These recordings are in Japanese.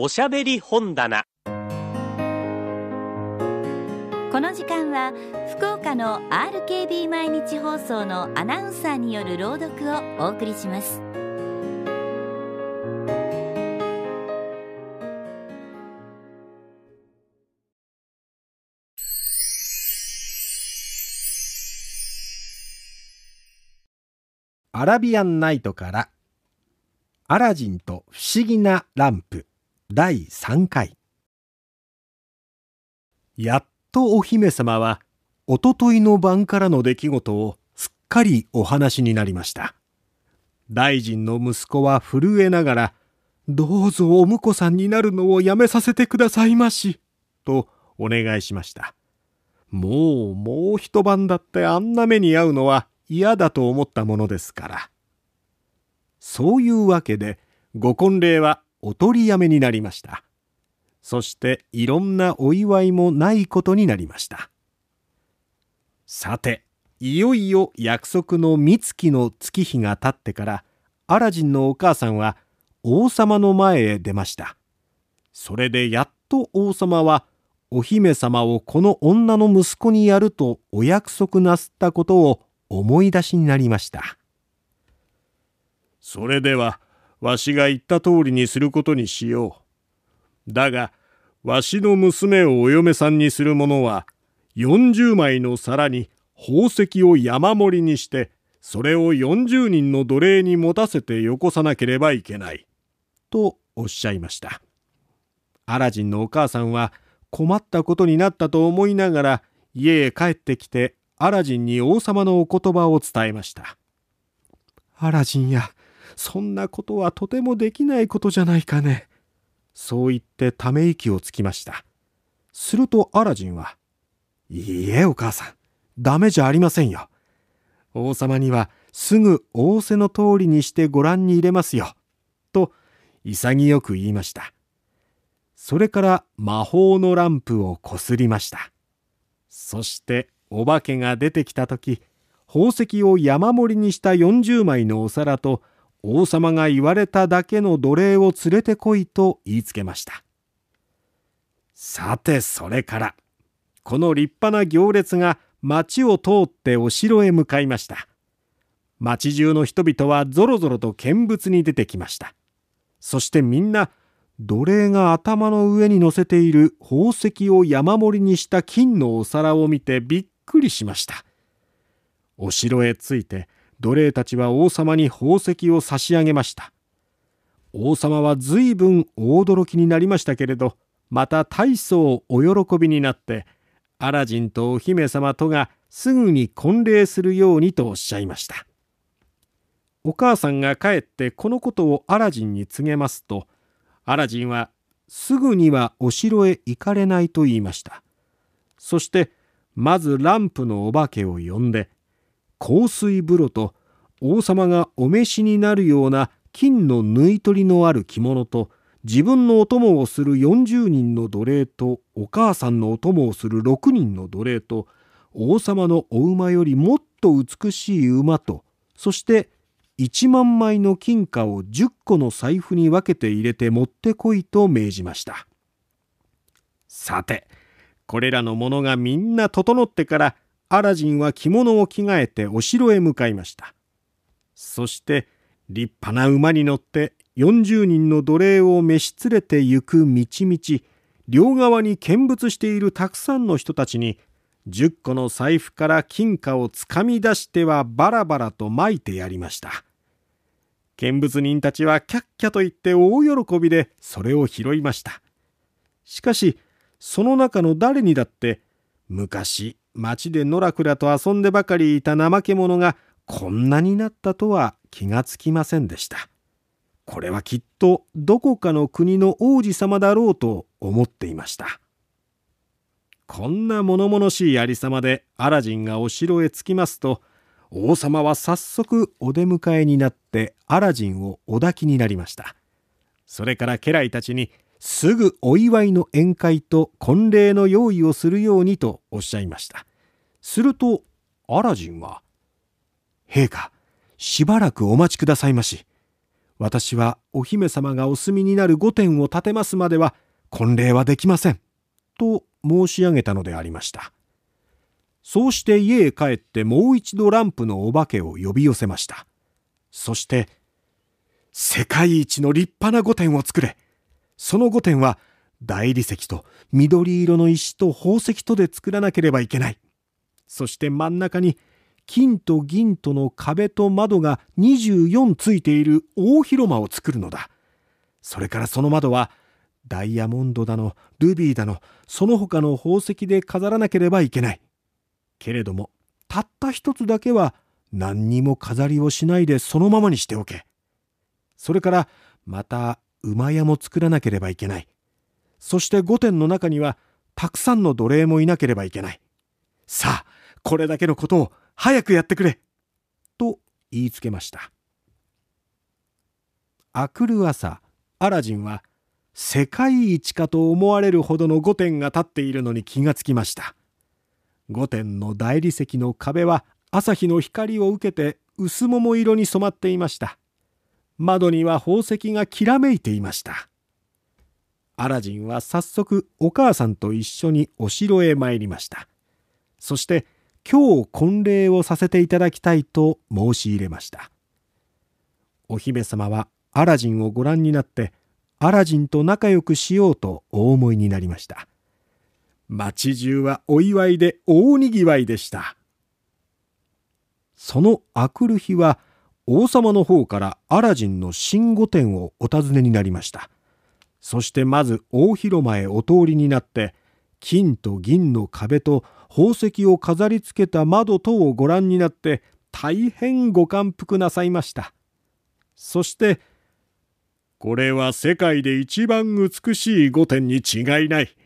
おしゃべり本棚。この時間は福岡の RKB 毎日放送のアナウンサーによる朗読をお送りします。アラビアンナイトからアラジンと不思議なランプ第3回。やっとお姫様はおとといの晩からの出来事をすっかりお話になりました。大臣の息子は震えながらどうぞお婿さんになるのをやめさせてくださいましとお願いしました。もうもう一晩だってあんな目に遭うのは嫌だと思ったものですから。そういうわけでご婚礼はお取りやめになりました。そしていろんなお祝いもないことになりました。さていよいよ約束の三月の月日が経ってからアラジンのお母さんは王様の前へ出ました。それでやっと王様はお姫様をこの女の息子にやるとお約束なすったことを思い出しになりました。それではわしが言った通りにすることにしよう。だがわしの娘をお嫁さんにする者は40枚の皿に宝石を山盛りにしてそれを40人の奴隷に持たせてよこさなければいけない。とおっしゃいました。アラジンのお母さんは困ったことになったと思いながら家へ帰ってきてアラジンに王様のお言葉を伝えました。アラジンやそんなことはとてもできないことじゃないかね。そう言ってため息をつきました。するとアラジンは「いいえお母さん。ダメじゃありませんよ。王様にはすぐ仰せの通りにしてご覧に入れますよ」と潔く言いました。それから魔法のランプをこすりました。そしてお化けが出てきた時宝石を山盛りにした40枚のお皿と王様が言われただけの奴隷を連れてこいと言いつけました。さてそれからこの立派な行列が町を通ってお城へ向かいました。町中の人々はぞろぞろと見物に出てきました。そしてみんな奴隷が頭の上に乗せている宝石を山盛りにした金のお皿を見てびっくりしました。お城へ着いて奴隷たちは王様に宝石を差し上げました。王様は随分大驚きになりましたけれどまた大層お喜びになってアラジンとお姫様とがすぐに婚礼するようにとおっしゃいました。お母さんが帰ってこのことをアラジンに告げますとアラジンはすぐにはお城へ行かれないと言いました。そしてまずランプのお化けを呼んで香水風呂と王様がお召しになるような金の縫い取りのある着物と自分のお供をする40人の奴隷とお母さんのお供をする6人の奴隷と王様のお馬よりもっと美しい馬とそして1万枚の金貨を10個の財布に分けて入れて持ってこいと命じました。さてこれらのものがみんな整ってからアラジンは着物を着替えてお城へ向かいました。そして立派な馬に乗って40人の奴隷を召し連れて行く道々両側に見物しているたくさんの人たちに10個の財布から金貨をつかみ出してはバラバラと撒いてやりました。見物人たちはキャッキャと言って大喜びでそれを拾いました。しかしその中の誰にだって昔町でのらくらと遊んでばかりいた怠け者がこんなになったとは気がつきませんでした。これはきっとどこかの国の王子様だろうと思っていました。こんな物々しいありさまでアラジンがお城へ着きますと王様は早速お出迎えになってアラジンをお抱きになりました。それから家来たちにすぐお祝いの宴会と婚礼の用意をするようにとおっしゃいました。するとアラジンは「陛下しばらくお待ちくださいまし私はお姫様がお住みになる御殿を建てますまでは婚礼はできません。と申し上げたのでありました。そうして家へ帰ってもう一度ランプのお化けを呼び寄せました。そして、世界一の立派な御殿を作れ。その御殿は大理石と緑色の石と宝石とで作らなければいけない。そして真ん中に金と銀との壁と窓が24ついている大広間を作るのだ。それからその窓はダイヤモンドだのルビーだのその他の宝石で飾らなければいけない。けれどもたった一つだけは何にも飾りをしないでそのままにしておけ。それからまた馬屋も作らなければいけない。そして御殿の中にはたくさんの奴隷もいなければいけない。さあ、これだけのことを早くやってくれ。と言いつけました。あくる朝アラジンは世界一かと思われるほどの御殿が建っているのに気がつきました。御殿の大理石の壁は朝日の光を受けて薄桃色に染まっていました。窓には宝石がきらめいていました。アラジンは早速お母さんと一緒にお城へ参りました。そして今日婚礼をさせていただきたいと申し入れました。お姫様はアラジンをご覧になってアラジンと仲良くしようとお思いになりました。町中はお祝いで大にぎわいでした。そのあくる日は王様の方からアラジンの新御殿をお尋ねになりました。そしてまず大広間へお通りになって金と銀の壁と宝石を飾り付けた窓等をご覧になって大変ご感服なさいました。そしてこれは世界で一番美しい御殿に違いない。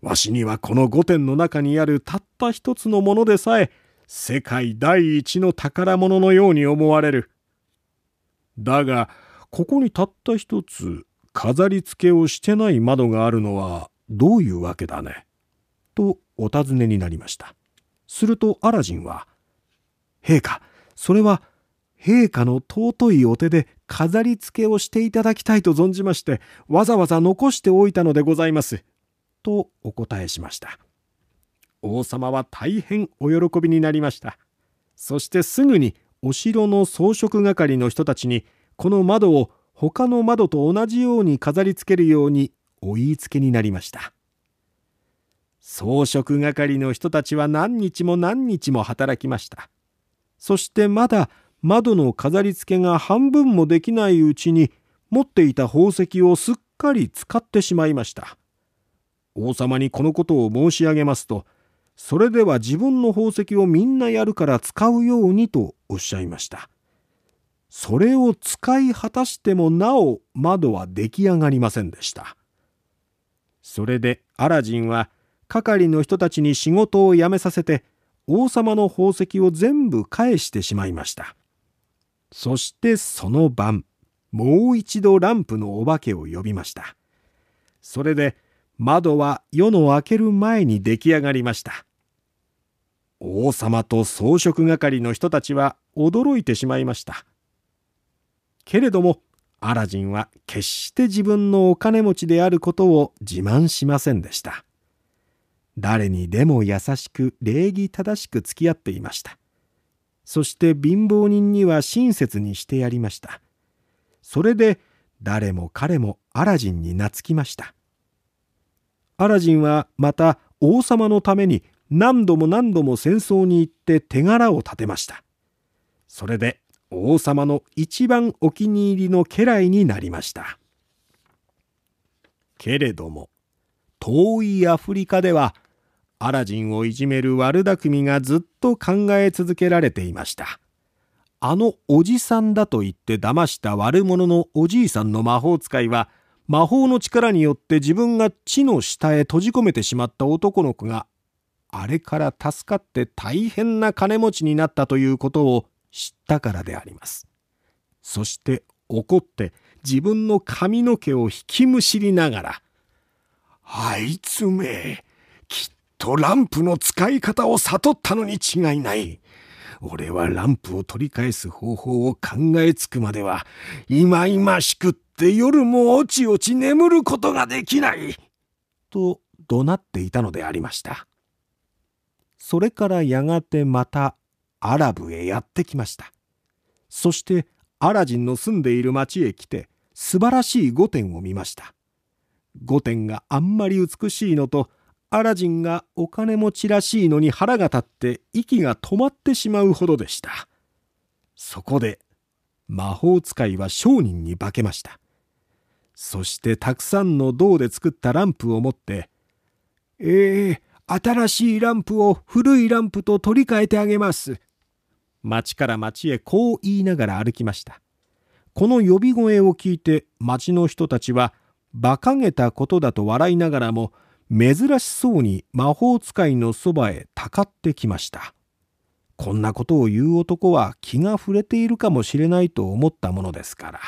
わしにはこの御殿の中にあるたった一つのものでさえ世界第一の宝物のように思われる。だがここにたった一つ飾り付けをしてない窓があるのはどういうわけだね？とお尋ねになりました。するとアラジンは、陛下、それは陛下の尊いお手で飾り付けをしていただきたいと存じまして、わざわざ残しておいたのでございます。とお答えしました。王様は大変お喜びになりました。そしてすぐにお城の装飾係の人たちに、この窓を他の窓と同じように飾り付けるようにお言いつけになりました。装飾係の人たちは何日も何日も働きました。そしてまだ窓の飾り付けが半分もできないうちに持っていた宝石をすっかり使ってしまいました。王様にこのことを申し上げますと、それでは自分の宝石をみんなやるから使うようにとおっしゃいました。それを使い果たしてもなお窓は出来上がりませんでした。それでアラジンは係の人たちに仕事を辞めさせて王様の宝石を全部返してしまいました。そしてその晩もう一度ランプのお化けを呼びました。それで窓は夜の明ける前に出来上がりました。王様と装飾係の人たちは驚いてしまいました。けれどもアラジンは決して自分のお金持ちであることを自慢しませんでした。誰にでも優しく礼儀正しく付き合っていました。そして貧乏人には親切にしてやりました。それで誰も彼もアラジンに懐きました。アラジンはまた王様のために何度も何度も戦争に行って手柄を立てました。それで王様の一番お気に入りの家来になりましたけれども遠いアフリカではアラジンをいじめる悪巧みがずっと考え続けられていました。あのおじさんだと言って騙した悪者のおじいさんの魔法使いは魔法の力によって自分が地の下へ閉じ込めてしまった男の子があれから助かって大変な金持ちになったということを知ったからであります。そして怒って自分の髪の毛を引きむしりながら「あいつめきっとランプの使い方を悟ったのに違いない。俺はランプを取り返す方法を考えつくまでは、いまいましくって夜もおちおち眠ることができない。と怒鳴っていたのでありました。それからやがてまたアラブへやってきました。そしてアラジンの住んでいる町へ来て素晴らしい御殿を見ました。御殿があんまり美しいのとアラジンがお金持ちらしいのに腹が立って息が止まってしまうほどでした。そこで魔法使いは商人に化けました。そしてたくさんの銅で作ったランプを持って、ええー、新しいランプを古いランプと取り替えてあげます。町から町へこう言いながら歩きました。この呼び声を聞いて町の人たちは馬鹿げたことだと笑いながらも珍しそうに魔法使いのそばへたかってきました。こんなことを言う男は気が触れているかもしれないと思ったものですから。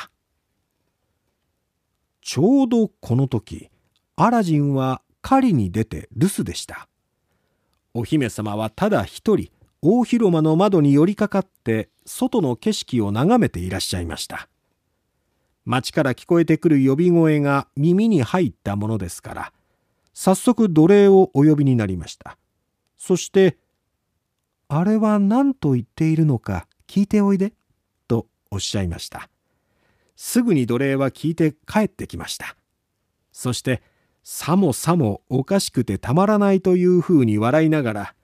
ちょうどこの時、アラジンは狩りに出て留守でした。お姫様はただ一人、大広間の窓に寄りかかって外の景色を眺めていらっしゃいました。町から聞こえてくる呼び声が耳に入ったものですから、早速奴隷をお呼びになりました。そして、あれは何と言っているのか聞いておいで、とおっしゃいました。すぐに奴隷は聞いて帰ってきました。そして、さもさもおかしくてたまらないというふうに笑いながら、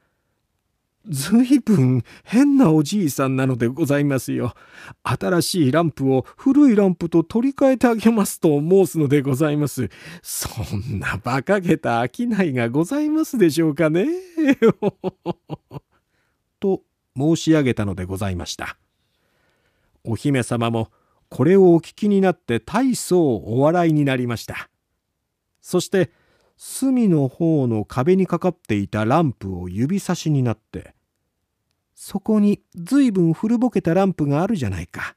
ずいぶん変なおじいさんなのでございますよ。新しいランプを古いランプと取り替えてあげますと申すのでございます。そんな馬鹿げた商いがございますでしょうかね。と申し上げたのでございました。お姫様もこれをお聞きになって大層お笑いになりました。そして隅の方の壁にかかっていたランプを指差しになって「そこにずいぶん古ぼけたランプがあるじゃないか。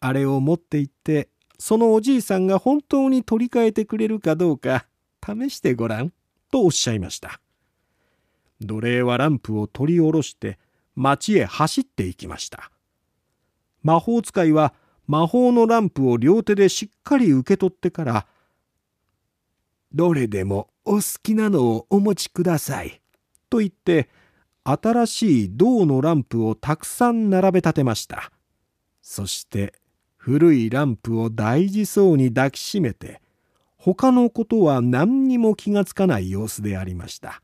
あれを持って行ってそのおじいさんが本当に取り替えてくれるかどうか試してごらん」とおっしゃいました。奴隷はランプを取り下ろして町へ走っていきました。魔法使いは魔法のランプを両手でしっかり受け取ってからどれでもお好きなのをお持ちください。と言って、新しい銅のランプをたくさん並べ立てました。そして、古いランプを大事そうに抱きしめて、他のことは何にも気がつかない様子でありました。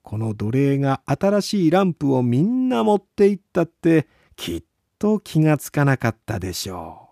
この奴隷が新しいランプをみんな持っていったって、きっと気がつかなかったでしょう。